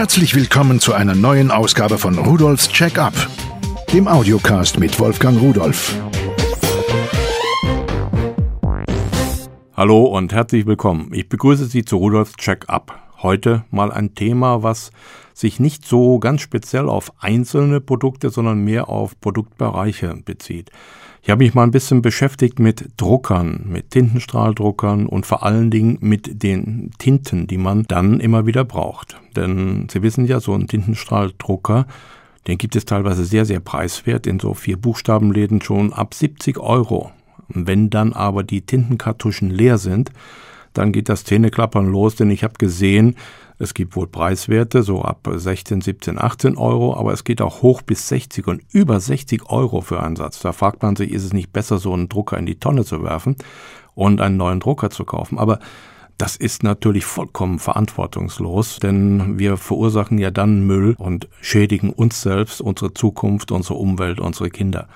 Herzlich willkommen zu einer neuen Ausgabe von Rudolfs Check-up, dem Audiocast mit Wolfgang Rudolf. Hallo und herzlich willkommen. Ich begrüße Sie zu Rudolfs Check-up. Heute mal ein Thema, was sich nicht so ganz speziell auf einzelne Produkte, sondern mehr auf Produktbereiche bezieht. Ich habe mich mal ein bisschen beschäftigt mit Druckern, mit Tintenstrahldruckern und vor allen Dingen mit den Tinten, die man dann immer wieder braucht. Denn Sie wissen ja, so ein Tintenstrahldrucker, den gibt es teilweise sehr, sehr preiswert, in so vier Buchstabenläden schon ab 70 Euro. Wenn dann aber die Tintenkartuschen leer sind, dann geht das Zähneklappern los, denn ich habe gesehen, es gibt wohl Preiswerte, so ab 16, 17, 18 Euro, aber es geht auch hoch bis 60 und über 60 Euro für einen Satz. Da fragt man sich, ist es nicht besser, so einen Drucker in die Tonne zu werfen und einen neuen Drucker zu kaufen? Aber das ist natürlich vollkommen verantwortungslos, denn wir verursachen ja dann Müll und schädigen uns selbst, unsere Zukunft, unsere Umwelt, unsere Kinder.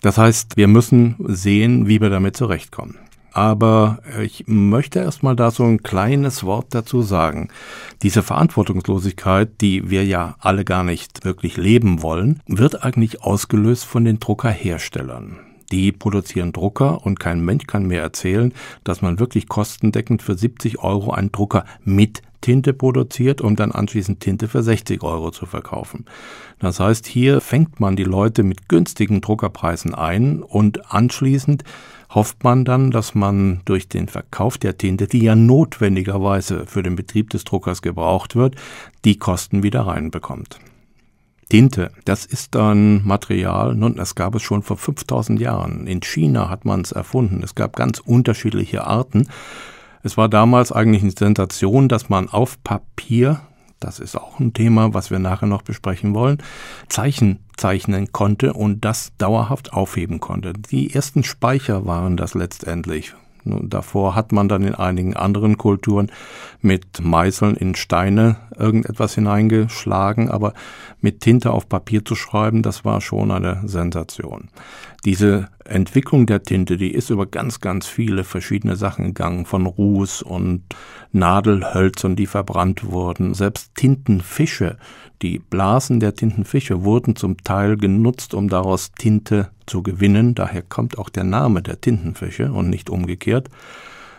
Das heißt, wir müssen sehen, wie wir damit zurechtkommen. Aber ich möchte erstmal da so ein kleines Wort dazu sagen. Diese Verantwortungslosigkeit, die wir ja alle gar nicht wirklich leben wollen, wird eigentlich ausgelöst von den Druckerherstellern. Die produzieren Drucker und kein Mensch kann mir erzählen, dass man wirklich kostendeckend für 70 Euro einen Drucker mit Tinte produziert, um dann anschließend Tinte für 60 Euro zu verkaufen. Das heißt, hier fängt man die Leute mit günstigen Druckerpreisen ein und anschließend hofft man dann, dass man durch den Verkauf der Tinte, die ja notwendigerweise für den Betrieb des Druckers gebraucht wird, die Kosten wieder reinbekommt. Tinte, das ist ein Material, nun, das gab es schon vor 5000 Jahren. In China hat man es erfunden. Es gab ganz unterschiedliche Arten. Es war damals eigentlich eine Sensation, dass man auf Papier das ist auch ein Thema, was wir nachher noch besprechen wollen, Zeichen zeichnen konnte und das dauerhaft aufheben konnte. Die ersten Speicher waren das letztendlich. Davor hat man dann in einigen anderen Kulturen mit Meißeln in Steine irgendetwas hineingeschlagen, aber mit Tinte auf Papier zu schreiben, das war schon eine Sensation. Diese Entwicklung der Tinte, die ist über ganz, ganz viele verschiedene Sachen gegangen, von Ruß und Nadelhölzern, die verbrannt wurden. Selbst Tintenfische, die Blasen der Tintenfische wurden zum Teil genutzt, um daraus Tinte zu gewinnen. Daher kommt auch der Name der Tintenfische und nicht umgekehrt.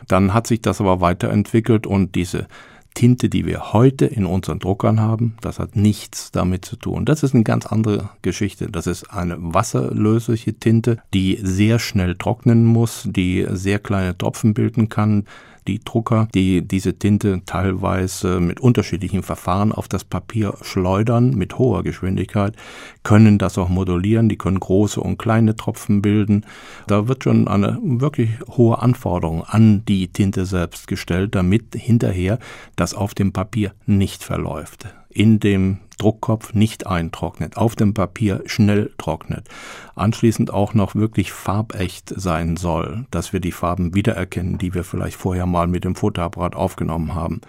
Dann hat sich das aber weiterentwickelt und diese Tinte, die wir heute in unseren Druckern haben, das hat nichts damit zu tun. Das ist eine ganz andere Geschichte. Das ist eine wasserlösliche Tinte, die sehr schnell trocknen muss, die sehr kleine Tropfen bilden kann, die Drucker, die diese Tinte teilweise mit unterschiedlichen Verfahren auf das Papier schleudern mit hoher Geschwindigkeit, können das auch modulieren, die können große und kleine Tropfen bilden. Da wird schon eine wirklich hohe Anforderung an die Tinte selbst gestellt, damit hinterher das auf dem Papier nicht verläuft in dem Druckkopf nicht eintrocknet, auf dem Papier schnell trocknet, anschließend auch noch wirklich farbecht sein soll, dass wir die Farben wiedererkennen, die wir vielleicht vorher mal mit dem Fotoapparat aufgenommen haben.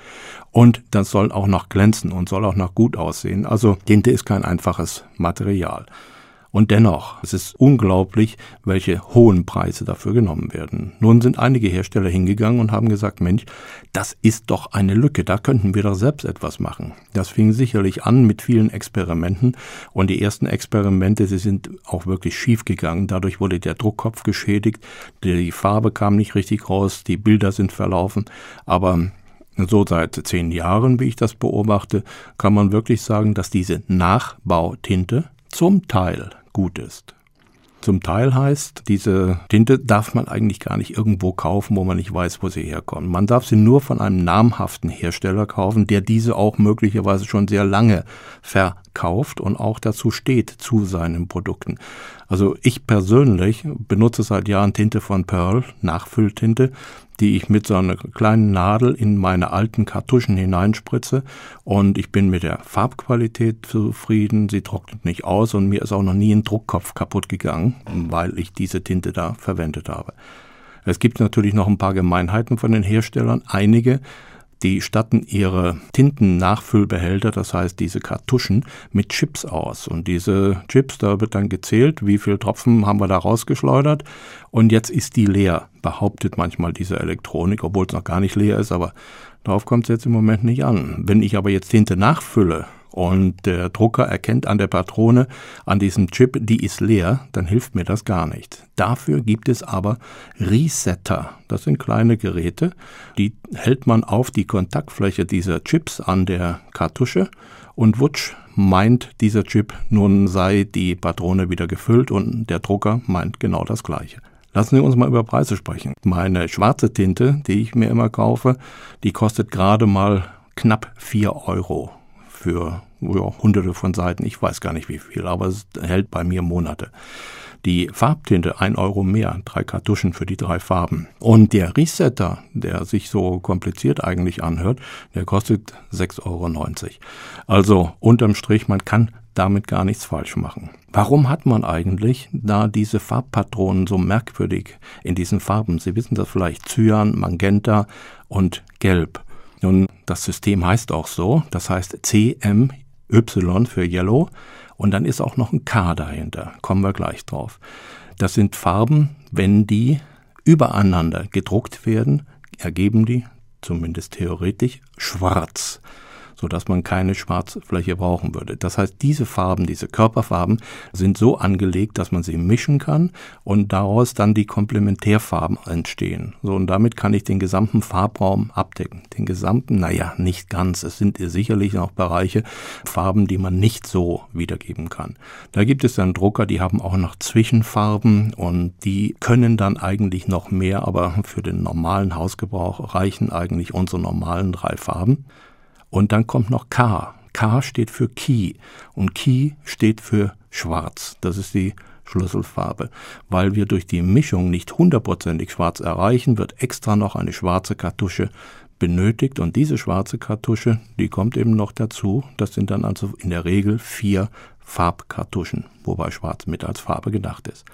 Und das soll auch noch glänzen und soll auch noch gut aussehen. Also Tinte ist kein einfaches Material. Und dennoch, es ist unglaublich, welche hohen Preise dafür genommen werden. Nun sind einige Hersteller hingegangen und haben gesagt, Mensch, das ist doch eine Lücke, da könnten wir doch selbst etwas machen. Das fing sicherlich an mit vielen Experimenten und die ersten Experimente, sie sind auch wirklich schief gegangen. Dadurch wurde der Druckkopf geschädigt, die Farbe kam nicht richtig raus, die Bilder sind verlaufen, aber so seit zehn Jahren, wie ich das beobachte, kann man wirklich sagen, dass diese Nachbautinte zum Teil gut ist. Zum Teil heißt, diese Tinte darf man eigentlich gar nicht irgendwo kaufen, wo man nicht weiß, wo sie herkommt. Man darf sie nur von einem namhaften Hersteller kaufen, der diese auch möglicherweise schon sehr lange verkauft und auch dazu steht zu seinen Produkten. Also ich persönlich benutze seit Jahren Tinte von Pearl, Nachfülltinte, die ich mit so einer kleinen Nadel in meine alten Kartuschen hineinspritze und ich bin mit der Farbqualität zufrieden, sie trocknet nicht aus und mir ist auch noch nie ein Druckkopf kaputt gegangen, weil ich diese Tinte da verwendet habe. Es gibt natürlich noch ein paar Gemeinheiten von den Herstellern. Einige die statten ihre Tintennachfüllbehälter, das heißt diese Kartuschen, mit Chips aus. Und diese Chips, da wird dann gezählt, wie viel Tropfen haben wir da rausgeschleudert. Und jetzt ist die leer, behauptet manchmal diese Elektronik, obwohl es noch gar nicht leer ist, aber darauf kommt es jetzt im Moment nicht an. Wenn ich aber jetzt Tinte nachfülle, und der Drucker erkennt an der Patrone, an diesem Chip, die ist leer, dann hilft mir das gar nicht. Dafür gibt es aber Resetter. Das sind kleine Geräte, die hält man auf die Kontaktfläche dieser Chips an der Kartusche und wutsch meint dieser Chip, nun sei die Patrone wieder gefüllt und der Drucker meint genau das gleiche. Lassen Sie uns mal über Preise sprechen. Meine schwarze Tinte, die ich mir immer kaufe, die kostet gerade mal knapp vier Euro für ja, hunderte von Seiten, ich weiß gar nicht wie viel, aber es hält bei mir Monate. Die Farbtinte ein Euro mehr, drei Kartuschen für die drei Farben. Und der Resetter, der sich so kompliziert eigentlich anhört, der kostet 6,90 Euro. Also unterm Strich, man kann damit gar nichts falsch machen. Warum hat man eigentlich da diese Farbpatronen so merkwürdig in diesen Farben? Sie wissen das vielleicht, Cyan, Magenta und Gelb. Nun, das System heißt auch so, das heißt CMY für Yellow. Und dann ist auch noch ein K dahinter, kommen wir gleich drauf. Das sind Farben, wenn die übereinander gedruckt werden, ergeben die, zumindest theoretisch, schwarz sodass man keine Schwarzfläche brauchen würde. Das heißt, diese Farben, diese Körperfarben sind so angelegt, dass man sie mischen kann und daraus dann die Komplementärfarben entstehen. So, und damit kann ich den gesamten Farbraum abdecken. Den gesamten, naja, nicht ganz. Es sind sicherlich noch Bereiche, Farben, die man nicht so wiedergeben kann. Da gibt es dann Drucker, die haben auch noch Zwischenfarben und die können dann eigentlich noch mehr, aber für den normalen Hausgebrauch reichen eigentlich unsere normalen drei Farben. Und dann kommt noch K. K steht für Key und Key steht für Schwarz. Das ist die Schlüsselfarbe. Weil wir durch die Mischung nicht hundertprozentig schwarz erreichen, wird extra noch eine schwarze Kartusche benötigt und diese schwarze Kartusche, die kommt eben noch dazu. Das sind dann also in der Regel vier Farbkartuschen, wobei schwarz mit als Farbe gedacht ist.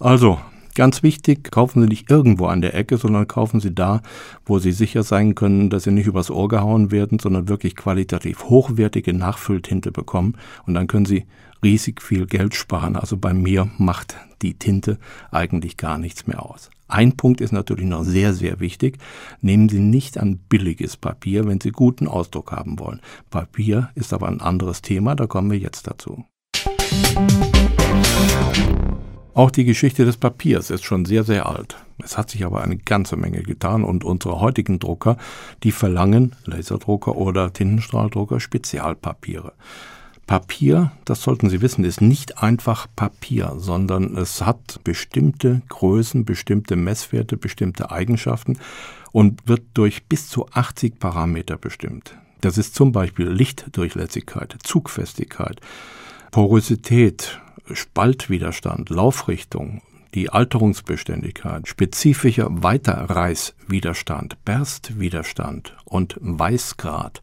Also, Ganz wichtig, kaufen Sie nicht irgendwo an der Ecke, sondern kaufen Sie da, wo Sie sicher sein können, dass Sie nicht übers Ohr gehauen werden, sondern wirklich qualitativ hochwertige Nachfülltinte bekommen. Und dann können Sie riesig viel Geld sparen. Also bei mir macht die Tinte eigentlich gar nichts mehr aus. Ein Punkt ist natürlich noch sehr, sehr wichtig. Nehmen Sie nicht an billiges Papier, wenn Sie guten Ausdruck haben wollen. Papier ist aber ein anderes Thema, da kommen wir jetzt dazu. Auch die Geschichte des Papiers ist schon sehr, sehr alt. Es hat sich aber eine ganze Menge getan und unsere heutigen Drucker, die verlangen, Laserdrucker oder Tintenstrahldrucker, Spezialpapiere. Papier, das sollten Sie wissen, ist nicht einfach Papier, sondern es hat bestimmte Größen, bestimmte Messwerte, bestimmte Eigenschaften und wird durch bis zu 80 Parameter bestimmt. Das ist zum Beispiel Lichtdurchlässigkeit, Zugfestigkeit, Porosität, Spaltwiderstand, Laufrichtung, die Alterungsbeständigkeit, spezifischer Weiterreißwiderstand, Berstwiderstand und Weißgrad.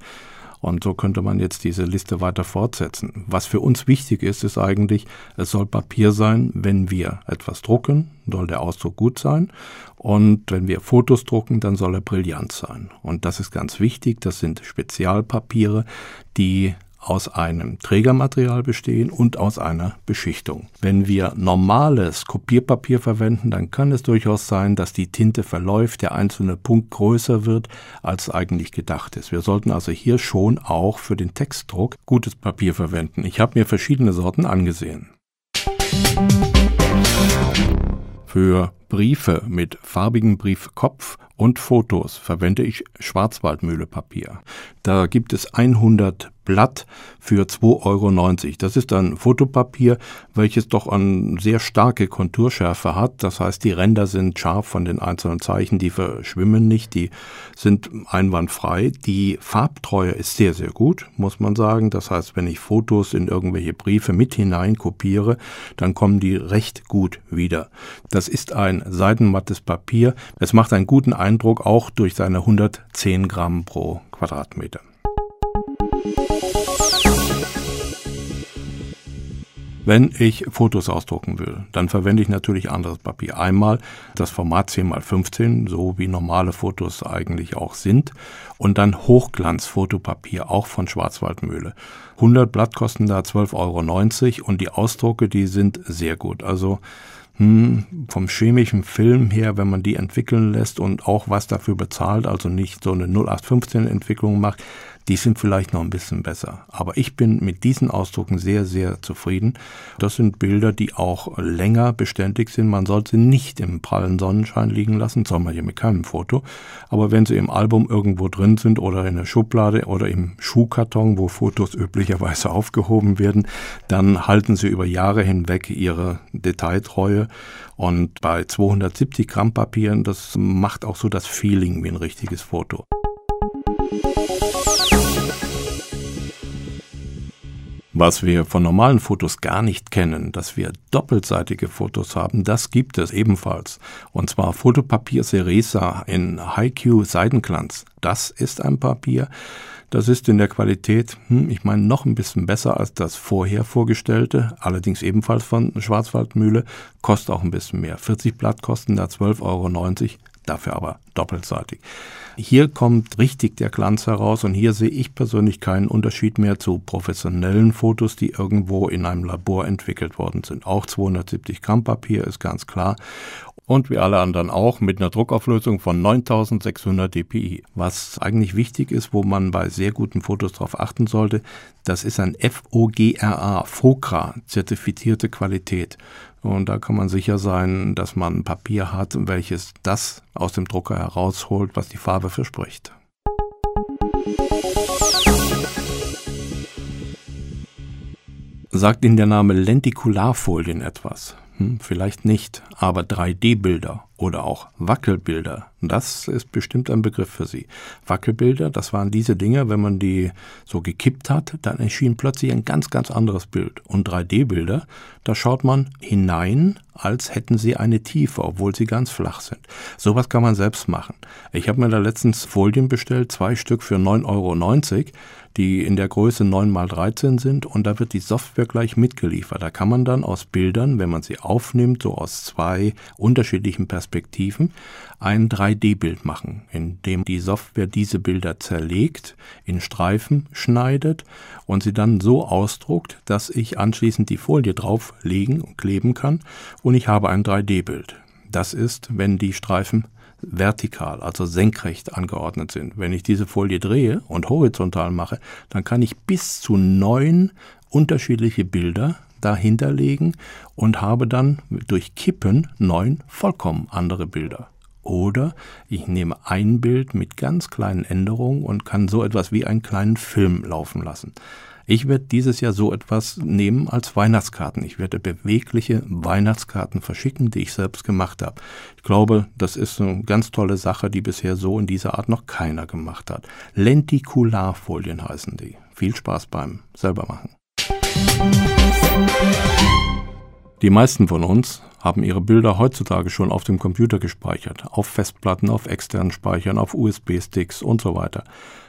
Und so könnte man jetzt diese Liste weiter fortsetzen. Was für uns wichtig ist, ist eigentlich, es soll Papier sein, wenn wir etwas drucken, soll der Ausdruck gut sein. Und wenn wir Fotos drucken, dann soll er brillant sein. Und das ist ganz wichtig. Das sind Spezialpapiere, die aus einem Trägermaterial bestehen und aus einer Beschichtung. Wenn wir normales Kopierpapier verwenden, dann kann es durchaus sein, dass die Tinte verläuft, der einzelne Punkt größer wird, als eigentlich gedacht ist. Wir sollten also hier schon auch für den Textdruck gutes Papier verwenden. Ich habe mir verschiedene Sorten angesehen. Für Briefe mit farbigem Briefkopf und Fotos verwende ich Schwarzwaldmühlepapier. Da gibt es 100 Blatt für 2,90 Euro. Das ist ein Fotopapier, welches doch eine sehr starke Konturschärfe hat. Das heißt, die Ränder sind scharf von den einzelnen Zeichen, die verschwimmen nicht, die sind einwandfrei. Die Farbtreue ist sehr, sehr gut, muss man sagen. Das heißt, wenn ich Fotos in irgendwelche Briefe mit hinein kopiere, dann kommen die recht gut wieder. Das ist ein seidenmattes Papier. Es macht einen guten Eindruck auch durch seine 110 Gramm pro Quadratmeter. Wenn ich Fotos ausdrucken will, dann verwende ich natürlich anderes Papier. Einmal das Format 10x15, so wie normale Fotos eigentlich auch sind. Und dann Hochglanzfotopapier, auch von Schwarzwaldmühle. 100 Blatt kosten da 12,90 Euro und die Ausdrucke, die sind sehr gut. Also hm, vom chemischen Film her, wenn man die entwickeln lässt und auch was dafür bezahlt, also nicht so eine 0815 Entwicklung macht, die sind vielleicht noch ein bisschen besser. Aber ich bin mit diesen Ausdrucken sehr, sehr zufrieden. Das sind Bilder, die auch länger beständig sind. Man sollte sie nicht im prallen Sonnenschein liegen lassen, soll man ja mit keinem Foto. Aber wenn sie im Album irgendwo drin sind oder in der Schublade oder im Schuhkarton, wo Fotos üblicherweise aufgehoben werden, dann halten sie über Jahre hinweg ihre Detailtreue. Und bei 270 Gramm Papieren, das macht auch so das Feeling wie ein richtiges Foto. Was wir von normalen Fotos gar nicht kennen, dass wir doppelseitige Fotos haben, das gibt es ebenfalls. Und zwar Fotopapier Ceresa in HiQ Seidenglanz. Das ist ein Papier, das ist in der Qualität, hm, ich meine, noch ein bisschen besser als das vorher vorgestellte, allerdings ebenfalls von Schwarzwaldmühle, kostet auch ein bisschen mehr. 40 Blatt kosten da 12,90 Euro, dafür aber doppelseitig. Hier kommt richtig der Glanz heraus und hier sehe ich persönlich keinen Unterschied mehr zu professionellen Fotos, die irgendwo in einem Labor entwickelt worden sind. Auch 270 Gramm Papier ist ganz klar und wie alle anderen auch mit einer Druckauflösung von 9600 dpi. Was eigentlich wichtig ist, wo man bei sehr guten Fotos darauf achten sollte, das ist ein FOGRA, FOCRA zertifizierte Qualität. Und da kann man sicher sein, dass man Papier hat, welches das aus dem Drucker herausholt, was die Farbe verspricht. Sagt Ihnen der Name Lentikularfolien etwas? Hm, vielleicht nicht, aber 3D-Bilder oder auch Wackelbilder, das ist bestimmt ein Begriff für Sie. Wackelbilder, das waren diese Dinge, wenn man die so gekippt hat, dann erschien plötzlich ein ganz, ganz anderes Bild. Und 3D-Bilder, da schaut man hinein, als hätten sie eine Tiefe, obwohl sie ganz flach sind. Sowas kann man selbst machen. Ich habe mir da letztens Folien bestellt, zwei Stück für 9,90 Euro, die in der Größe 9 x 13 sind und da wird die Software gleich mitgeliefert. Da kann man dann aus Bildern, wenn man sie aufnimmt, so aus zwei unterschiedlichen Perspektiven, Perspektiven ein 3D-Bild machen, in dem die Software diese Bilder zerlegt, in Streifen schneidet und sie dann so ausdruckt, dass ich anschließend die Folie drauflegen und kleben kann und ich habe ein 3D-Bild. Das ist, wenn die Streifen vertikal, also senkrecht angeordnet sind. Wenn ich diese Folie drehe und horizontal mache, dann kann ich bis zu neun unterschiedliche Bilder dahinter legen und habe dann durch Kippen neun vollkommen andere Bilder. Oder ich nehme ein Bild mit ganz kleinen Änderungen und kann so etwas wie einen kleinen Film laufen lassen. Ich werde dieses Jahr so etwas nehmen als Weihnachtskarten. Ich werde bewegliche Weihnachtskarten verschicken, die ich selbst gemacht habe. Ich glaube, das ist eine ganz tolle Sache, die bisher so in dieser Art noch keiner gemacht hat. Lentikularfolien heißen die. Viel Spaß beim selbermachen. Die meisten von uns haben ihre Bilder heutzutage schon auf dem Computer gespeichert, auf Festplatten, auf externen Speichern, auf USB-Sticks und so weiter.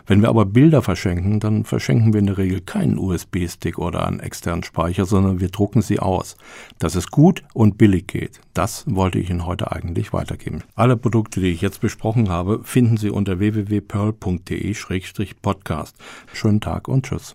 Wenn wir aber Bilder verschenken, dann verschenken wir in der Regel keinen USB-Stick oder einen externen Speicher, sondern wir drucken sie aus. Dass es gut und billig geht, das wollte ich Ihnen heute eigentlich weitergeben. Alle Produkte, die ich jetzt besprochen habe, finden Sie unter www.pearl.de-podcast. Schönen Tag und Tschüss.